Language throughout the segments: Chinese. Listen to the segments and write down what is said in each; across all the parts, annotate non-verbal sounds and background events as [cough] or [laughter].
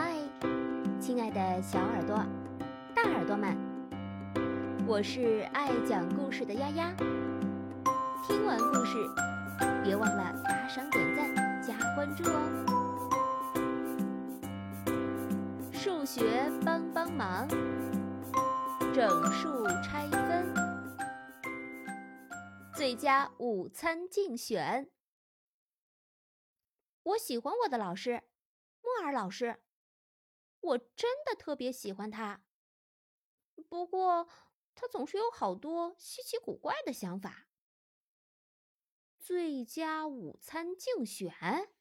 嗨，亲爱的小耳朵、大耳朵们，我是爱讲故事的丫丫。听完故事，别忘了打赏、点赞、加关注哦！数学帮帮忙，整数拆分，最佳午餐竞选。我喜欢我的老师，莫尔老师。我真的特别喜欢他，不过他总是有好多稀奇古怪的想法。最佳午餐竞选，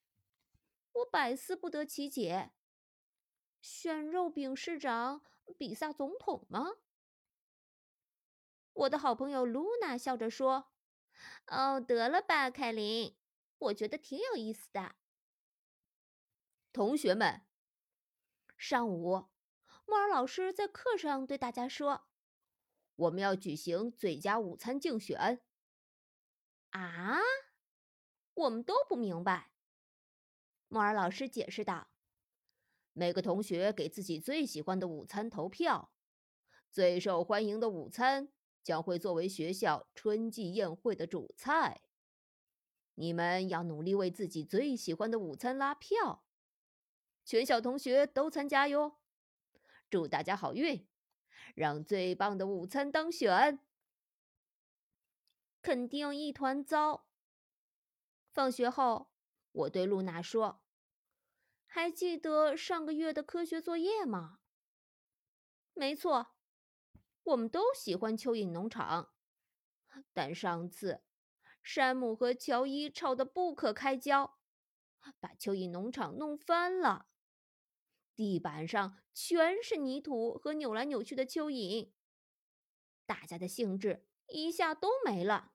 我百思不得其解。选肉饼市长比萨总统吗？我的好朋友露娜笑着说：“哦，得了吧，凯琳，我觉得挺有意思的。”同学们。上午，莫尔老师在课上对大家说：“我们要举行最佳午餐竞选。”啊，我们都不明白。莫尔老师解释道：“每个同学给自己最喜欢的午餐投票，最受欢迎的午餐将会作为学校春季宴会的主菜。你们要努力为自己最喜欢的午餐拉票。”全校同学都参加哟！祝大家好运，让最棒的午餐当选。肯定一团糟。放学后，我对露娜说：“还记得上个月的科学作业吗？”没错，我们都喜欢蚯蚓农场，但上次山姆和乔伊吵得不可开交，把蚯蚓农场弄翻了。地板上全是泥土和扭来扭去的蚯蚓，大家的兴致一下都没了。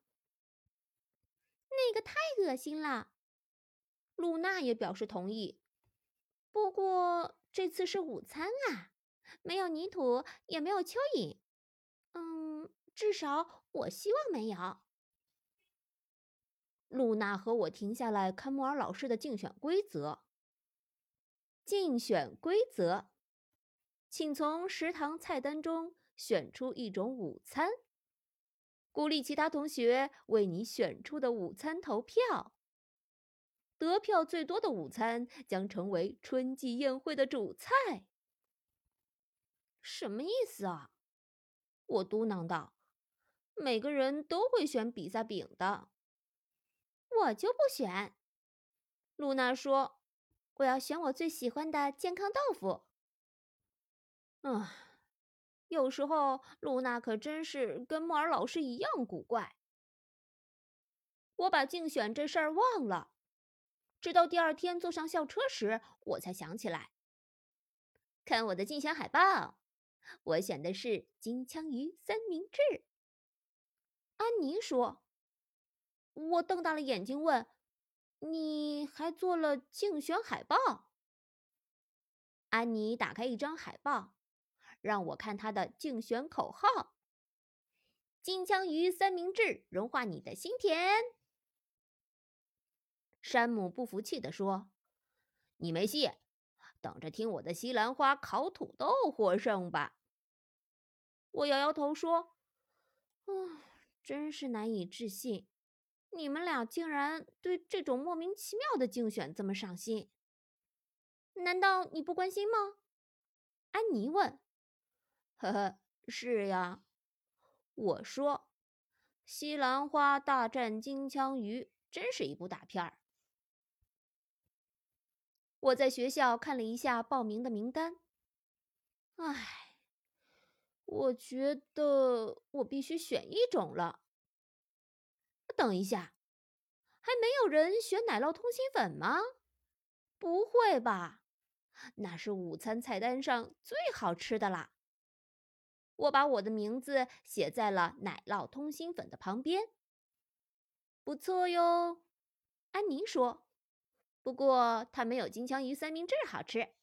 那个太恶心了。露娜也表示同意。不过这次是午餐啊，没有泥土，也没有蚯蚓。嗯，至少我希望没有。露娜和我停下来看莫尔老师的竞选规则。竞选规则，请从食堂菜单中选出一种午餐，鼓励其他同学为你选出的午餐投票。得票最多的午餐将成为春季宴会的主菜。什么意思啊？我嘟囔道：“每个人都会选比萨饼的。”我就不选。露娜说。我要选我最喜欢的健康豆腐。嗯，有时候露娜可真是跟莫尔老师一样古怪。我把竞选这事儿忘了，直到第二天坐上校车时，我才想起来。看我的竞选海报，我选的是金枪鱼三明治。安妮说。我瞪大了眼睛问。你还做了竞选海报？安妮打开一张海报，让我看她的竞选口号：“金枪鱼三明治，融化你的心田。”山姆不服气地说：“你没戏，等着听我的西兰花烤土豆获胜吧。”我摇摇头说：“ [sighs] 啊，真是难以置信。”你们俩竟然对这种莫名其妙的竞选这么上心？难道你不关心吗？安妮问。呵呵，是呀，我说。西兰花大战金枪鱼真是一部大片儿。我在学校看了一下报名的名单。唉，我觉得我必须选一种了。等一下，还没有人选奶酪通心粉吗？不会吧，那是午餐菜单上最好吃的啦。我把我的名字写在了奶酪通心粉的旁边。不错哟，安妮说。不过它没有金枪鱼三明治好吃。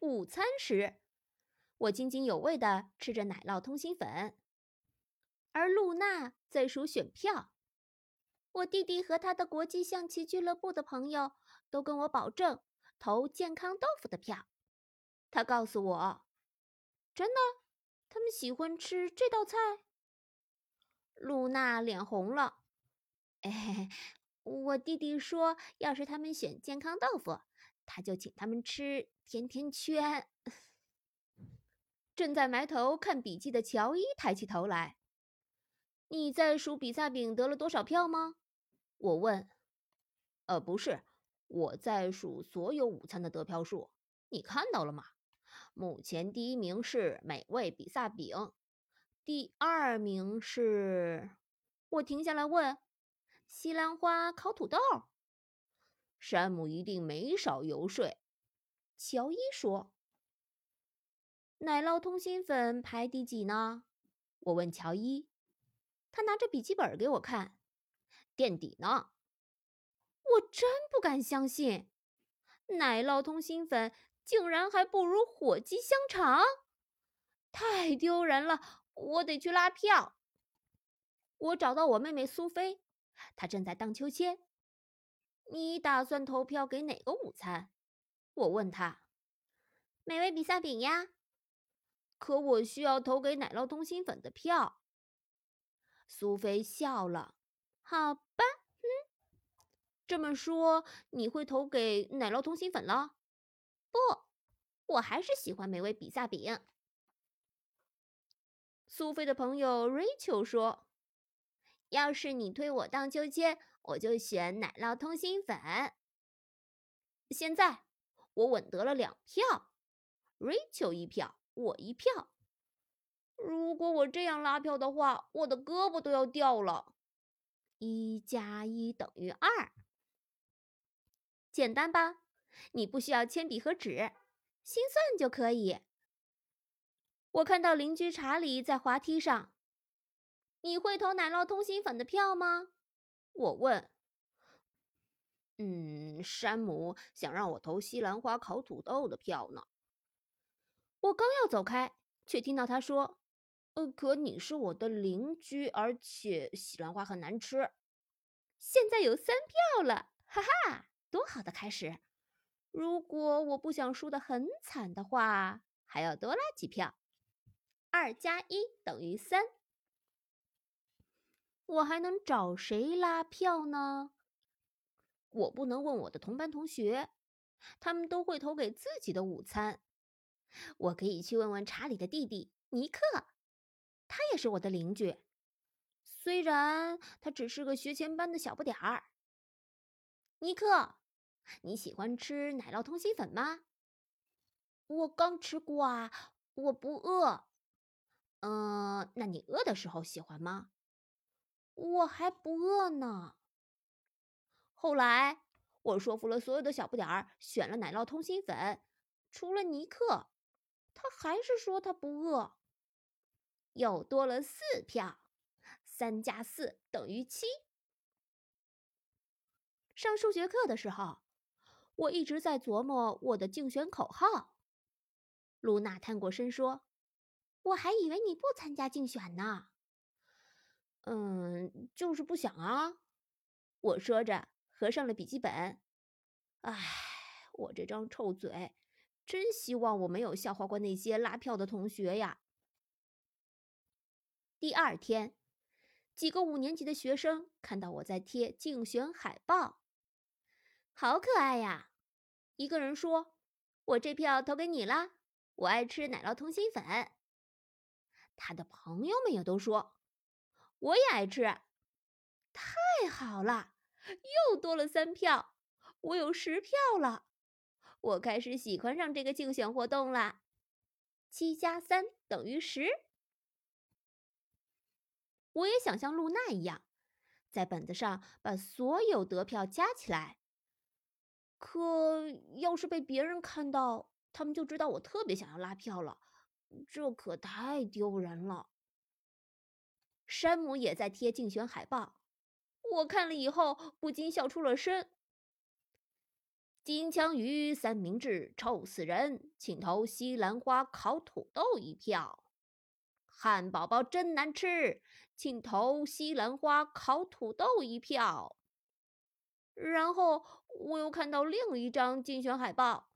午餐时，我津津有味地吃着奶酪通心粉。而露娜在数选票，我弟弟和他的国际象棋俱乐部的朋友都跟我保证，投健康豆腐的票。他告诉我：“真的，他们喜欢吃这道菜。”露娜脸红了。哎，[laughs] 我弟弟说，要是他们选健康豆腐，他就请他们吃甜甜圈。[laughs] 正在埋头看笔记的乔伊抬起头来：“你在数比萨饼得了多少票吗？”我问。“呃，不是，我在数所有午餐的得票数。你看到了吗？目前第一名是美味比萨饼。”第二名是，我停下来问：“西兰花烤土豆。”山姆一定没少游说。乔伊说：“奶酪通心粉排第几呢？”我问乔伊，他拿着笔记本给我看，垫底呢。我真不敢相信，奶酪通心粉竟然还不如火鸡香肠，太丢人了。我得去拉票。我找到我妹妹苏菲，她正在荡秋千。你打算投票给哪个午餐？我问她。美味比萨饼呀。可我需要投给奶酪通心粉的票。苏菲笑了。好吧，嗯，这么说你会投给奶酪通心粉了？不，我还是喜欢美味比萨饼。苏菲的朋友 Rachel 说：“要是你推我荡秋千，我就选奶酪通心粉。”现在我稳得了两票，Rachel 一票，我一票。如果我这样拉票的话，我的胳膊都要掉了。一加一等于二，简单吧？你不需要铅笔和纸，心算就可以。我看到邻居查理在滑梯上。你会投奶酪通心粉的票吗？我问。嗯，山姆想让我投西兰花烤土豆的票呢。我刚要走开，却听到他说：“呃，可你是我的邻居，而且西兰花很难吃。”现在有三票了，哈哈，多好的开始！如果我不想输得很惨的话，还要多拉几票。二加一等于三，我还能找谁拉票呢？我不能问我的同班同学，他们都会投给自己的午餐。我可以去问问查理的弟弟尼克，他也是我的邻居，虽然他只是个学前班的小不点儿。尼克，你喜欢吃奶酪通心粉吗？我刚吃过啊，我不饿。嗯，那你饿的时候喜欢吗？我还不饿呢。后来我说服了所有的小不点儿，选了奶酪通心粉，除了尼克，他还是说他不饿。又多了四票，三加四等于七。上数学课的时候，我一直在琢磨我的竞选口号。露娜探过身说。我还以为你不参加竞选呢。嗯，就是不想啊。我说着，合上了笔记本。唉，我这张臭嘴，真希望我没有笑话过那些拉票的同学呀。第二天，几个五年级的学生看到我在贴竞选海报，好可爱呀！一个人说：“我这票投给你啦，我爱吃奶酪通心粉。”他的朋友们也都说：“我也爱吃。”太好了，又多了三票，我有十票了。我开始喜欢上这个竞选活动了。七加三等于十。我也想像露娜一样，在本子上把所有得票加起来。可要是被别人看到，他们就知道我特别想要拉票了。这可太丢人了。山姆也在贴竞选海报，我看了以后不禁笑出了声。金枪鱼三明治臭死人，请投西兰花烤土豆一票。汉堡包真难吃，请投西兰花烤土豆一票。然后我又看到另一张竞选海报：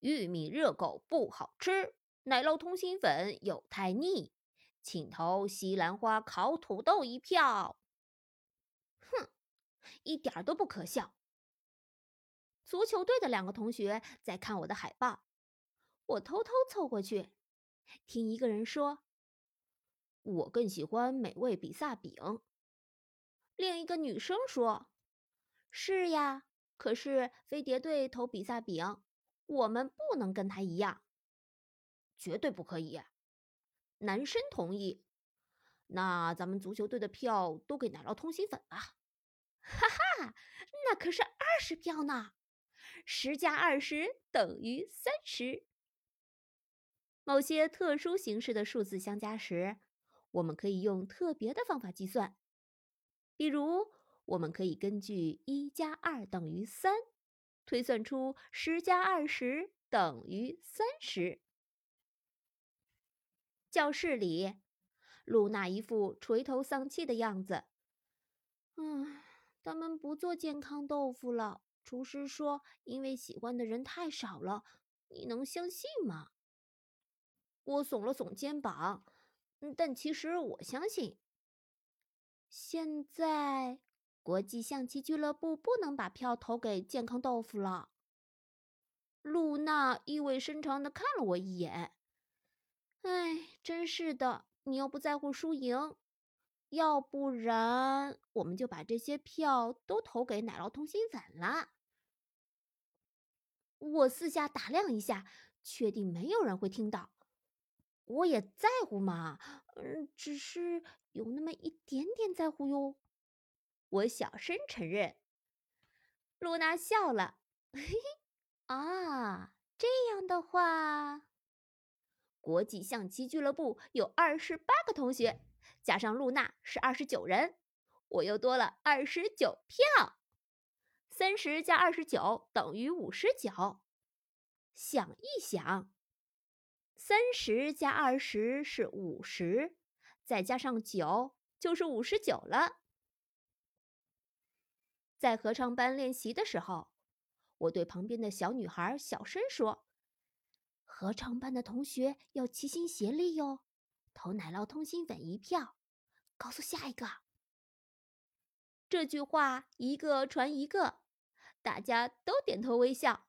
玉米热狗不好吃，奶酪通心粉又太腻，请投西兰花烤土豆一票。哼，一点都不可笑。足球队的两个同学在看我的海报，我偷偷凑过去，听一个人说：“我更喜欢美味比萨饼。”另一个女生说：“是呀，可是飞碟队投比萨饼，我们不能跟他一样，绝对不可以。”男生同意：“那咱们足球队的票都给奶酪通心粉吧。”哈哈，那可是二十票呢。十加二十等于三十。某些特殊形式的数字相加时，我们可以用特别的方法计算。比如，我们可以根据一加二等于三，推算出十加二十等于三十。教室里，露娜一副垂头丧气的样子。嗯，他们不做健康豆腐了。厨师说：“因为喜欢的人太少了，你能相信吗？”我耸了耸肩膀，但其实我相信。现在，国际象棋俱乐部不能把票投给健康豆腐了。露娜意味深长的看了我一眼。哎，真是的，你又不在乎输赢，要不然我们就把这些票都投给奶酪通心粉了。我四下打量一下，确定没有人会听到。我也在乎嘛，嗯，只是有那么一点点在乎哟。我小声承认。露娜笑了，嘿嘿，啊，这样的话，国际象棋俱乐部有二十八个同学，加上露娜是二十九人，我又多了二十九票。三十加二十九等于五十九。想一想，三十加二十是五十，再加上九就是五十九了。在合唱班练习的时候，我对旁边的小女孩小声说：“合唱班的同学要齐心协力哟，投奶酪通心粉一票。”告诉下一个。这句话一个传一个。大家都点头微笑，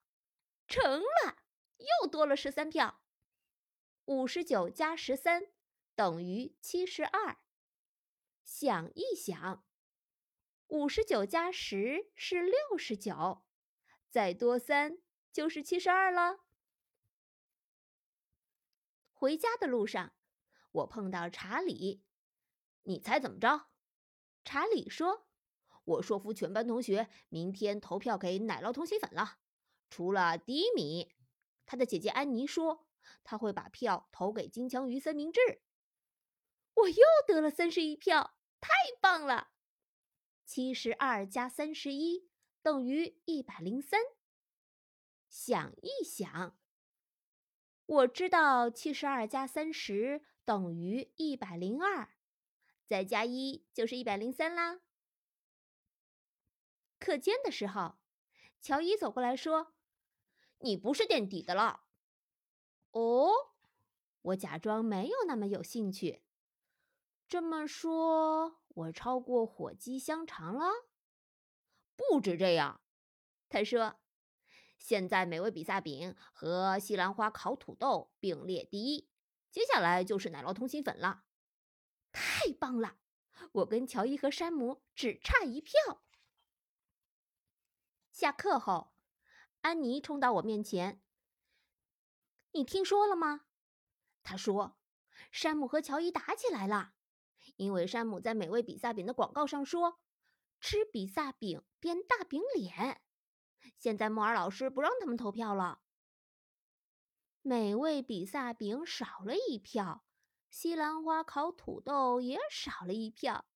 成了，又多了十三票。五十九加十三等于七十二。想一想，五十九加十是六十九，再多三就是七十二了。回家的路上，我碰到查理，你猜怎么着？查理说。我说服全班同学明天投票给奶酪通心粉了，除了迪米，他的姐姐安妮说他会把票投给金枪鱼三明治。我又得了三十一票，太棒了！七十二加三十一等于一百零三。想一想，我知道七十二加三十等于一百零二，再加一就是一百零三啦。课间的时候，乔伊走过来说：“你不是垫底的了。”哦，我假装没有那么有兴趣。这么说，我超过火鸡香肠了？不止这样，他说：“现在美味比萨饼和西兰花烤土豆并列第一，接下来就是奶酪通心粉了。”太棒了！我跟乔伊和山姆只差一票。下课后，安妮冲到我面前：“你听说了吗？”他说：“山姆和乔伊打起来了，因为山姆在美味比萨饼的广告上说‘吃比萨饼变大饼脸’。现在莫尔老师不让他们投票了。美味比萨饼少了一票，西兰花烤土豆也少了一票。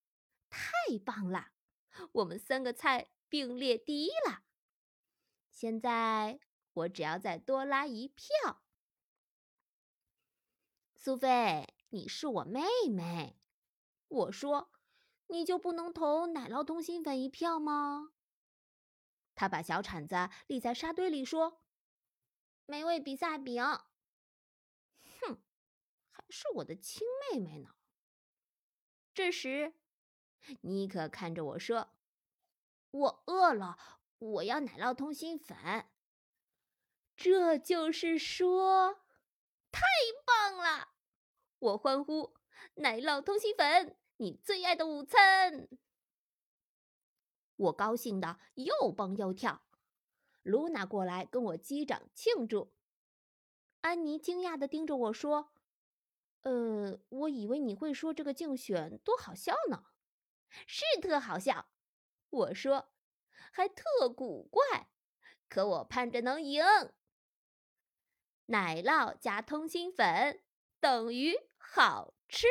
太棒了，我们三个菜并列第一了。”现在我只要再多拉一票，苏菲，你是我妹妹。我说，你就不能投奶酪通心粉一票吗？他把小铲子立在沙堆里说：“美味比萨饼。”哼，还是我的亲妹妹呢。这时，妮可看着我说：“我饿了，我要奶酪通心粉。”这就是说，太棒了！我欢呼：“奶酪通心粉，你最爱的午餐！”我高兴的又蹦又跳。露娜过来跟我击掌庆祝。安妮惊讶的盯着我说：“呃，我以为你会说这个竞选多好笑呢。”“是特好笑。”我说，“还特古怪，可我盼着能赢。”奶酪加通心粉等于好吃。